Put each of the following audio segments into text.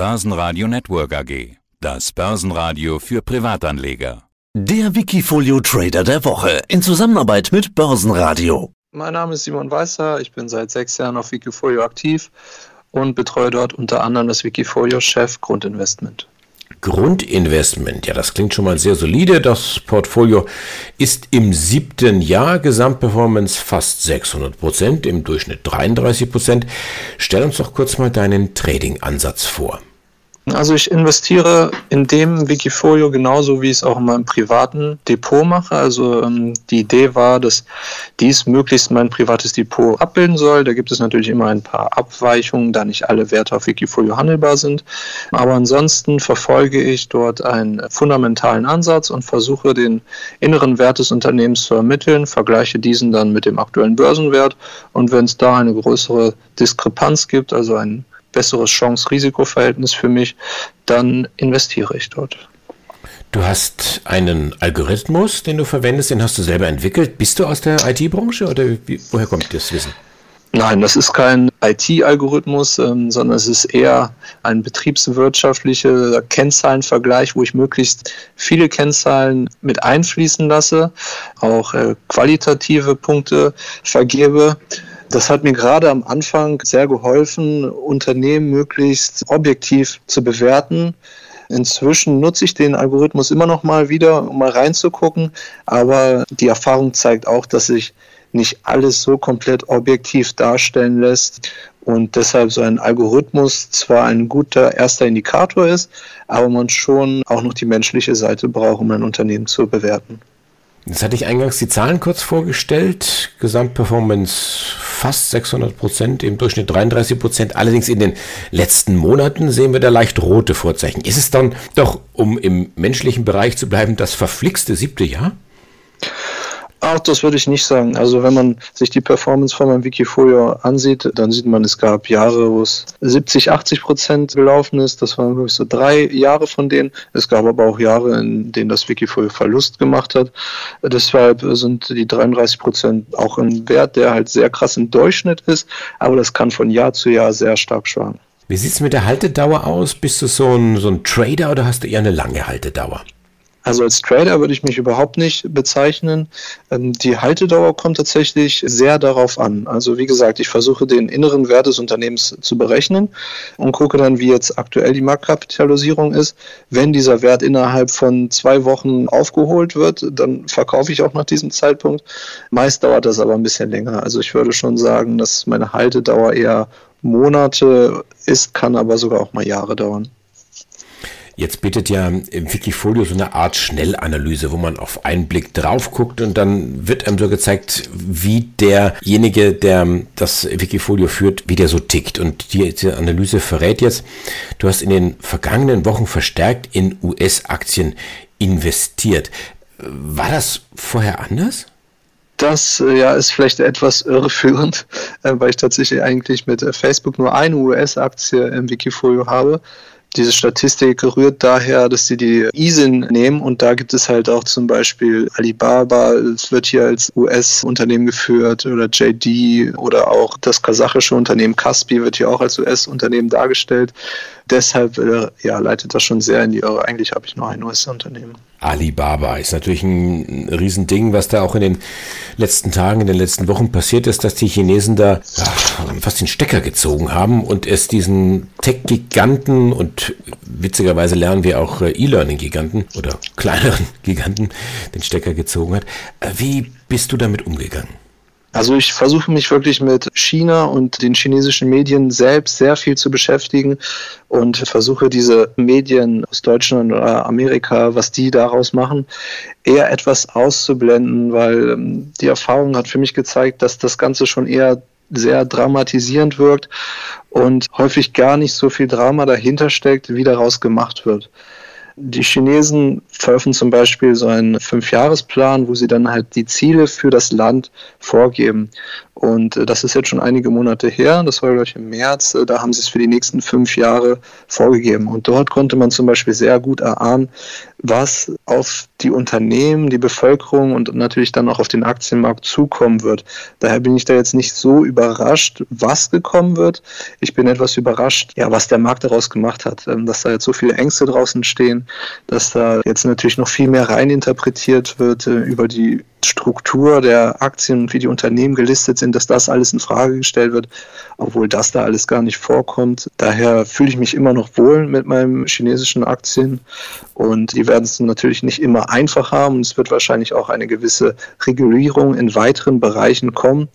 Börsenradio Network AG. Das Börsenradio für Privatanleger. Der Wikifolio Trader der Woche in Zusammenarbeit mit Börsenradio. Mein Name ist Simon Weißer, ich bin seit sechs Jahren auf Wikifolio aktiv und betreue dort unter anderem das Wikifolio-Chef Grundinvestment. Grundinvestment, ja, das klingt schon mal sehr solide. Das Portfolio ist im siebten Jahr, Gesamtperformance fast 600 Prozent, im Durchschnitt 33 Prozent. Stell uns doch kurz mal deinen Trading-Ansatz vor. Also ich investiere in dem Wikifolio genauso, wie ich es auch in meinem privaten Depot mache. Also ähm, die Idee war, dass dies möglichst mein privates Depot abbilden soll. Da gibt es natürlich immer ein paar Abweichungen, da nicht alle Werte auf Wikifolio handelbar sind. Aber ansonsten verfolge ich dort einen fundamentalen Ansatz und versuche den inneren Wert des Unternehmens zu ermitteln, vergleiche diesen dann mit dem aktuellen Börsenwert und wenn es da eine größere Diskrepanz gibt, also ein besseres Chance-Risiko-Verhältnis für mich, dann investiere ich dort. Du hast einen Algorithmus, den du verwendest, den hast du selber entwickelt. Bist du aus der IT-Branche oder wie, woher kommt das Wissen? Nein, das ist kein IT-Algorithmus, ähm, sondern es ist eher ein betriebswirtschaftlicher Kennzahlenvergleich, wo ich möglichst viele Kennzahlen mit einfließen lasse, auch äh, qualitative Punkte vergebe das hat mir gerade am Anfang sehr geholfen, Unternehmen möglichst objektiv zu bewerten. Inzwischen nutze ich den Algorithmus immer noch mal wieder, um mal reinzugucken, aber die Erfahrung zeigt auch, dass sich nicht alles so komplett objektiv darstellen lässt und deshalb so ein Algorithmus zwar ein guter erster Indikator ist, aber man schon auch noch die menschliche Seite braucht, um ein Unternehmen zu bewerten. Jetzt hatte ich eingangs die Zahlen kurz vorgestellt. Gesamtperformance fast 600 Prozent, im Durchschnitt 33 Prozent. Allerdings in den letzten Monaten sehen wir da leicht rote Vorzeichen. Ist es dann doch, um im menschlichen Bereich zu bleiben, das verflixte siebte Jahr? Auch das würde ich nicht sagen. Also wenn man sich die Performance von meinem Wikifolio ansieht, dann sieht man, es gab Jahre, wo es 70, 80 Prozent gelaufen ist. Das waren wirklich so drei Jahre von denen. Es gab aber auch Jahre, in denen das Wikifolio Verlust gemacht hat. Deshalb sind die 33 Prozent auch ein Wert, der halt sehr krass im Durchschnitt ist. Aber das kann von Jahr zu Jahr sehr stark schwanken. Wie sieht es mit der Haltedauer aus? Bist du so ein, so ein Trader oder hast du eher eine lange Haltedauer? Also als Trader würde ich mich überhaupt nicht bezeichnen. Ähm, die Haltedauer kommt tatsächlich sehr darauf an. Also wie gesagt, ich versuche den inneren Wert des Unternehmens zu berechnen und gucke dann, wie jetzt aktuell die Marktkapitalisierung ist. Wenn dieser Wert innerhalb von zwei Wochen aufgeholt wird, dann verkaufe ich auch nach diesem Zeitpunkt. Meist dauert das aber ein bisschen länger. Also ich würde schon sagen, dass meine Haltedauer eher Monate ist, kann aber sogar auch mal Jahre dauern. Jetzt bietet ja im Wikifolio so eine Art Schnellanalyse, wo man auf einen Blick drauf guckt und dann wird einem so gezeigt, wie derjenige, der das Wikifolio führt, wie der so tickt. Und diese Analyse verrät jetzt, du hast in den vergangenen Wochen verstärkt in US-Aktien investiert. War das vorher anders? Das äh, ja, ist vielleicht etwas irreführend, äh, weil ich tatsächlich eigentlich mit äh, Facebook nur eine US-Aktie im Wikifolio habe. Diese Statistik rührt daher, dass sie die ISIN nehmen und da gibt es halt auch zum Beispiel Alibaba, es wird hier als US-Unternehmen geführt oder JD oder auch das kasachische Unternehmen Kaspi wird hier auch als US-Unternehmen dargestellt deshalb äh, ja, leitet das schon sehr in die Irre. Eigentlich habe ich nur ein US-Unternehmen. Alibaba ist natürlich ein Riesending, was da auch in den letzten Tagen, in den letzten Wochen passiert ist, dass die Chinesen da ja, fast den Stecker gezogen haben und es diesen Tech-Giganten und witzigerweise lernen wir auch äh, E-Learning-Giganten oder kleineren Giganten den Stecker gezogen hat. Äh, wie bist du damit umgegangen? Also ich versuche mich wirklich mit China und den chinesischen Medien selbst sehr viel zu beschäftigen und versuche diese Medien aus Deutschland oder Amerika, was die daraus machen, eher etwas auszublenden, weil ähm, die Erfahrung hat für mich gezeigt, dass das Ganze schon eher sehr dramatisierend wirkt und häufig gar nicht so viel Drama dahinter steckt, wie daraus gemacht wird. Die Chinesen veröffentlichen zum Beispiel so einen Fünfjahresplan, wo sie dann halt die Ziele für das Land vorgeben. Und äh, das ist jetzt schon einige Monate her, das war, glaube ich, im März, äh, da haben sie es für die nächsten fünf Jahre vorgegeben. Und dort konnte man zum Beispiel sehr gut erahnen, was auf die Unternehmen, die Bevölkerung und natürlich dann auch auf den Aktienmarkt zukommen wird. Daher bin ich da jetzt nicht so überrascht, was gekommen wird. Ich bin etwas überrascht, ja, was der Markt daraus gemacht hat, ähm, dass da jetzt so viele Ängste draußen stehen, dass da jetzt natürlich noch viel mehr reininterpretiert wird äh, über die Struktur der Aktien und wie die Unternehmen gelistet sind, dass das alles in Frage gestellt wird, obwohl das da alles gar nicht vorkommt. Daher fühle ich mich immer noch wohl mit meinen chinesischen Aktien und die werden es natürlich nicht immer einfach haben. Es wird wahrscheinlich auch eine gewisse Regulierung in weiteren Bereichen kommen.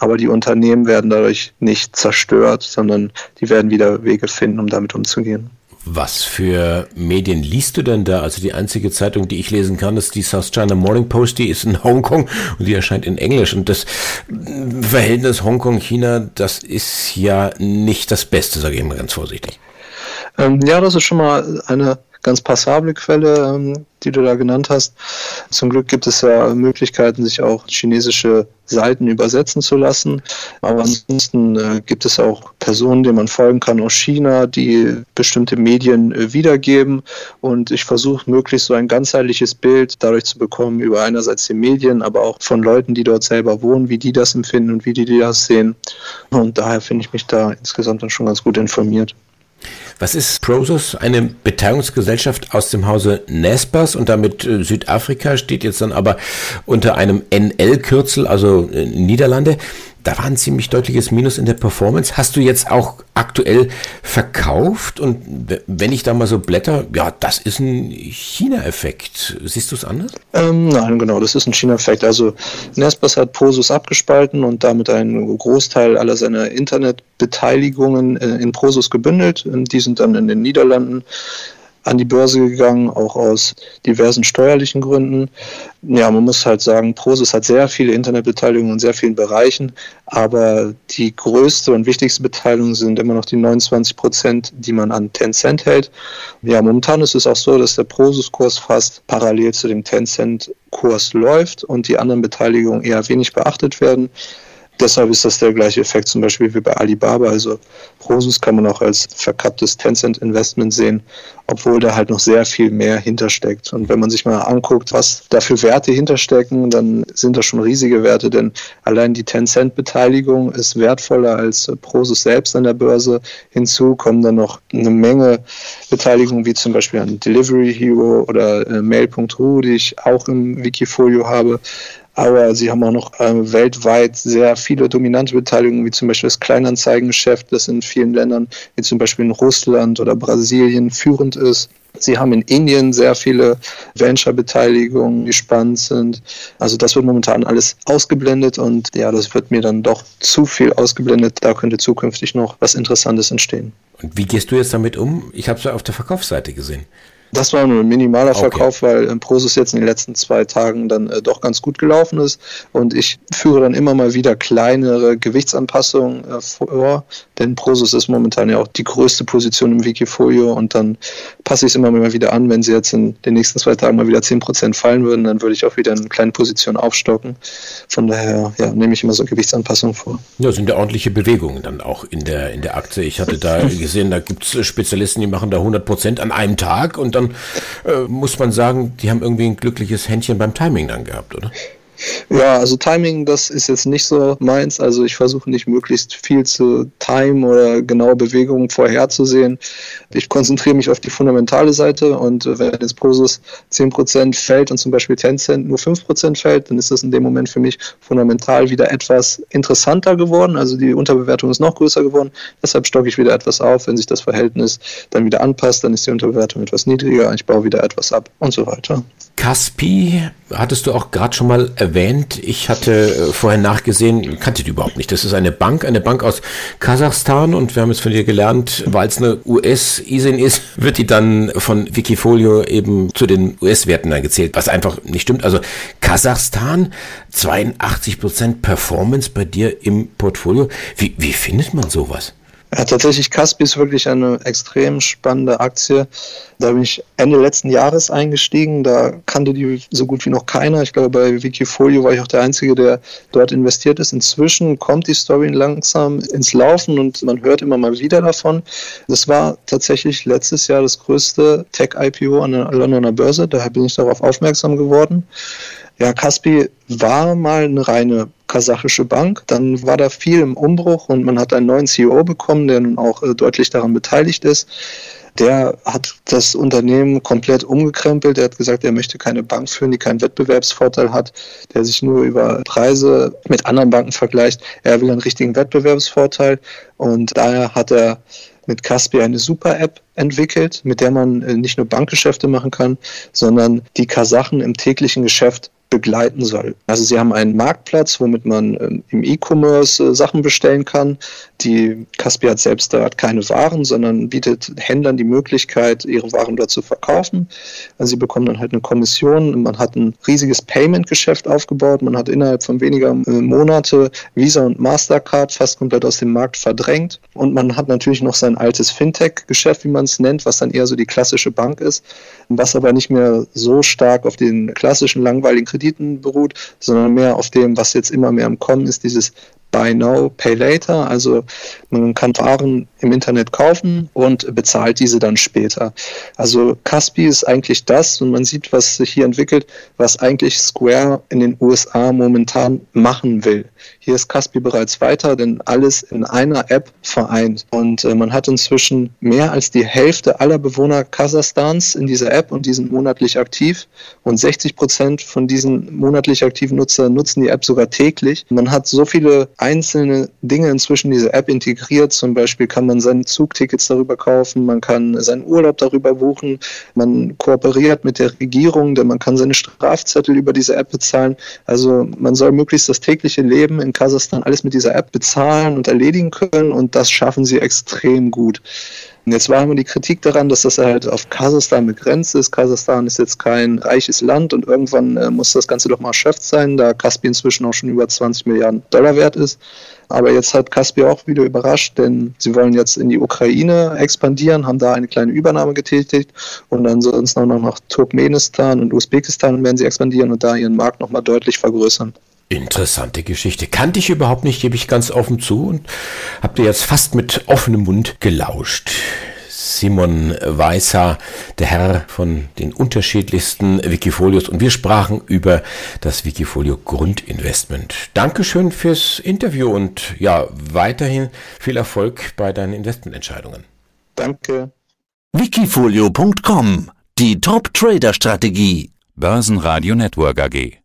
Aber die Unternehmen werden dadurch nicht zerstört, sondern die werden wieder Wege finden, um damit umzugehen. Was für Medien liest du denn da? Also die einzige Zeitung, die ich lesen kann, ist die South China Morning Post, die ist in Hongkong und die erscheint in Englisch. Und das Verhältnis Hongkong-China, das ist ja nicht das Beste, sage ich mal ganz vorsichtig. Ähm, ja, das ist schon mal eine ganz passable Quelle, ähm, die du da genannt hast. Zum Glück gibt es ja Möglichkeiten, sich auch chinesische Seiten übersetzen zu lassen. Aber ansonsten äh, gibt es auch Personen, denen man folgen kann aus China, die bestimmte Medien äh, wiedergeben. Und ich versuche möglichst so ein ganzheitliches Bild dadurch zu bekommen über einerseits die Medien, aber auch von Leuten, die dort selber wohnen, wie die das empfinden und wie die, die das sehen. Und daher finde ich mich da insgesamt dann schon ganz gut informiert. Was ist Prosus? Eine Beteiligungsgesellschaft aus dem Hause Nespers und damit äh, Südafrika steht jetzt dann aber unter einem NL-Kürzel, also äh, Niederlande da war ein ziemlich deutliches Minus in der Performance. Hast du jetzt auch aktuell verkauft? Und wenn ich da mal so blätter, ja, das ist ein China-Effekt. Siehst du es anders? Ähm, nein, genau, das ist ein China-Effekt. Also Nespers hat Prosus abgespalten und damit einen Großteil aller seiner Internetbeteiligungen äh, in Prosus gebündelt. Die sind dann in den Niederlanden an die Börse gegangen, auch aus diversen steuerlichen Gründen. Ja, man muss halt sagen, Prosus hat sehr viele Internetbeteiligungen in sehr vielen Bereichen, aber die größte und wichtigste Beteiligung sind immer noch die 29 Prozent, die man an Tencent hält. Ja, momentan ist es auch so, dass der Prosus-Kurs fast parallel zu dem Tencent-Kurs läuft und die anderen Beteiligungen eher wenig beachtet werden. Deshalb ist das der gleiche Effekt zum Beispiel wie bei Alibaba. Also Prosus kann man auch als verkapptes Tencent-Investment sehen, obwohl da halt noch sehr viel mehr hintersteckt. Und wenn man sich mal anguckt, was da für Werte hinterstecken, dann sind das schon riesige Werte, denn allein die Tencent-Beteiligung ist wertvoller als Prosus selbst an der Börse. Hinzu kommen dann noch eine Menge Beteiligungen, wie zum Beispiel an Delivery Hero oder äh, Mail.ru, die ich auch im Wikifolio habe aber sie haben auch noch äh, weltweit sehr viele dominante Beteiligungen, wie zum Beispiel das Kleinanzeigengeschäft, das in vielen Ländern, wie zum Beispiel in Russland oder Brasilien, führend ist. Sie haben in Indien sehr viele Venture-Beteiligungen, die spannend sind. Also das wird momentan alles ausgeblendet und ja, das wird mir dann doch zu viel ausgeblendet. Da könnte zukünftig noch was Interessantes entstehen. Und wie gehst du jetzt damit um? Ich habe es ja auf der Verkaufsseite gesehen. Das war nur ein minimaler okay. Verkauf, weil ähm, Prosus jetzt in den letzten zwei Tagen dann äh, doch ganz gut gelaufen ist. Und ich führe dann immer mal wieder kleinere Gewichtsanpassungen äh, vor, denn Prosus ist momentan ja auch die größte Position im Wikifolio und dann passe ich es immer mal wieder an. Wenn sie jetzt in den nächsten zwei Tagen mal wieder 10% fallen würden, dann würde ich auch wieder eine kleine Position aufstocken. Von daher ja, nehme ich immer so Gewichtsanpassungen vor. Ja, sind ja ordentliche Bewegungen dann auch in der, in der Aktie. Ich hatte da gesehen, da gibt es Spezialisten, die machen da 100% an einem Tag und dann äh, muss man sagen, die haben irgendwie ein glückliches Händchen beim Timing dann gehabt, oder? Ja, also Timing, das ist jetzt nicht so meins. Also ich versuche nicht möglichst viel zu timen oder genaue Bewegungen vorherzusehen. Ich konzentriere mich auf die fundamentale Seite und wenn jetzt Prosus 10% fällt und zum Beispiel Tencent nur 5% fällt, dann ist das in dem Moment für mich fundamental wieder etwas interessanter geworden. Also die Unterbewertung ist noch größer geworden. Deshalb stocke ich wieder etwas auf. Wenn sich das Verhältnis dann wieder anpasst, dann ist die Unterbewertung etwas niedriger. Ich baue wieder etwas ab und so weiter. Caspi hattest du auch gerade schon mal erwähnt. Ich hatte äh, vorher nachgesehen, kannte die überhaupt nicht. Das ist eine Bank, eine Bank aus Kasachstan und wir haben es von dir gelernt, weil es eine US-ISIN ist, wird die dann von Wikifolio eben zu den US-Werten gezählt, was einfach nicht stimmt. Also Kasachstan, 82% Performance bei dir im Portfolio. Wie, wie findet man sowas? Ja, tatsächlich, Caspi ist wirklich eine extrem spannende Aktie. Da bin ich Ende letzten Jahres eingestiegen. Da kannte die so gut wie noch keiner. Ich glaube, bei Wikifolio war ich auch der Einzige, der dort investiert ist. Inzwischen kommt die Story langsam ins Laufen und man hört immer mal wieder davon. Das war tatsächlich letztes Jahr das größte Tech-IPO an der Londoner Börse. Daher bin ich darauf aufmerksam geworden. Ja, Caspi war mal eine reine kasachische Bank. Dann war da viel im Umbruch und man hat einen neuen CEO bekommen, der nun auch äh, deutlich daran beteiligt ist. Der hat das Unternehmen komplett umgekrempelt. Er hat gesagt, er möchte keine Bank führen, die keinen Wettbewerbsvorteil hat, der sich nur über Preise mit anderen Banken vergleicht. Er will einen richtigen Wettbewerbsvorteil und daher hat er mit Caspi eine Super-App entwickelt, mit der man äh, nicht nur Bankgeschäfte machen kann, sondern die Kasachen im täglichen Geschäft begleiten soll. Also sie haben einen Marktplatz, womit man ähm, im E-Commerce äh, Sachen bestellen kann. Die Caspi hat selbst da keine Waren, sondern bietet Händlern die Möglichkeit, ihre Waren dort zu verkaufen. Also sie bekommen dann halt eine Kommission. Man hat ein riesiges Payment-Geschäft aufgebaut. Man hat innerhalb von weniger äh, Monate Visa und Mastercard fast komplett aus dem Markt verdrängt. Und man hat natürlich noch sein altes Fintech-Geschäft, wie man es nennt, was dann eher so die klassische Bank ist, was aber nicht mehr so stark auf den klassischen langweiligen Krediten beruht, sondern mehr auf dem, was jetzt immer mehr im Kommen ist, dieses Buy Now, Pay Later. Also man kann Waren im Internet kaufen und bezahlt diese dann später. Also Caspi ist eigentlich das und man sieht, was sich hier entwickelt, was eigentlich Square in den USA momentan machen will. Hier ist Caspi bereits weiter, denn alles in einer App vereint. Und äh, man hat inzwischen mehr als die Hälfte aller Bewohner Kasachstans in dieser App und die sind monatlich aktiv. Und 60 Prozent von diesen monatlich aktiven Nutzern nutzen die App sogar täglich. Man hat so viele einzelne Dinge inzwischen in diese App integriert. Zum Beispiel kann man seine Zugtickets darüber kaufen, man kann seinen Urlaub darüber buchen, man kooperiert mit der Regierung, denn man kann seine Strafzettel über diese App bezahlen. Also man soll möglichst das tägliche Leben in Kasachstan alles mit dieser App bezahlen und erledigen können und das schaffen sie extrem gut. Jetzt war immer die Kritik daran, dass das halt auf Kasachstan begrenzt ist. Kasachstan ist jetzt kein reiches Land und irgendwann äh, muss das Ganze doch mal erschöpft sein, da Kaspi inzwischen auch schon über 20 Milliarden Dollar wert ist. Aber jetzt hat Kaspi auch wieder überrascht, denn sie wollen jetzt in die Ukraine expandieren, haben da eine kleine Übernahme getätigt und ansonsten auch noch nach Turkmenistan und Usbekistan werden sie expandieren und da ihren Markt nochmal deutlich vergrößern. Interessante Geschichte. Kannte ich überhaupt nicht, gebe ich ganz offen zu und habt ihr jetzt fast mit offenem Mund gelauscht. Simon Weißer, der Herr von den unterschiedlichsten Wikifolios und wir sprachen über das Wikifolio Grundinvestment. Dankeschön fürs Interview und ja, weiterhin viel Erfolg bei deinen Investmententscheidungen. Danke. Wikifolio.com Die Top-Trader-Strategie. Börsenradio Network AG.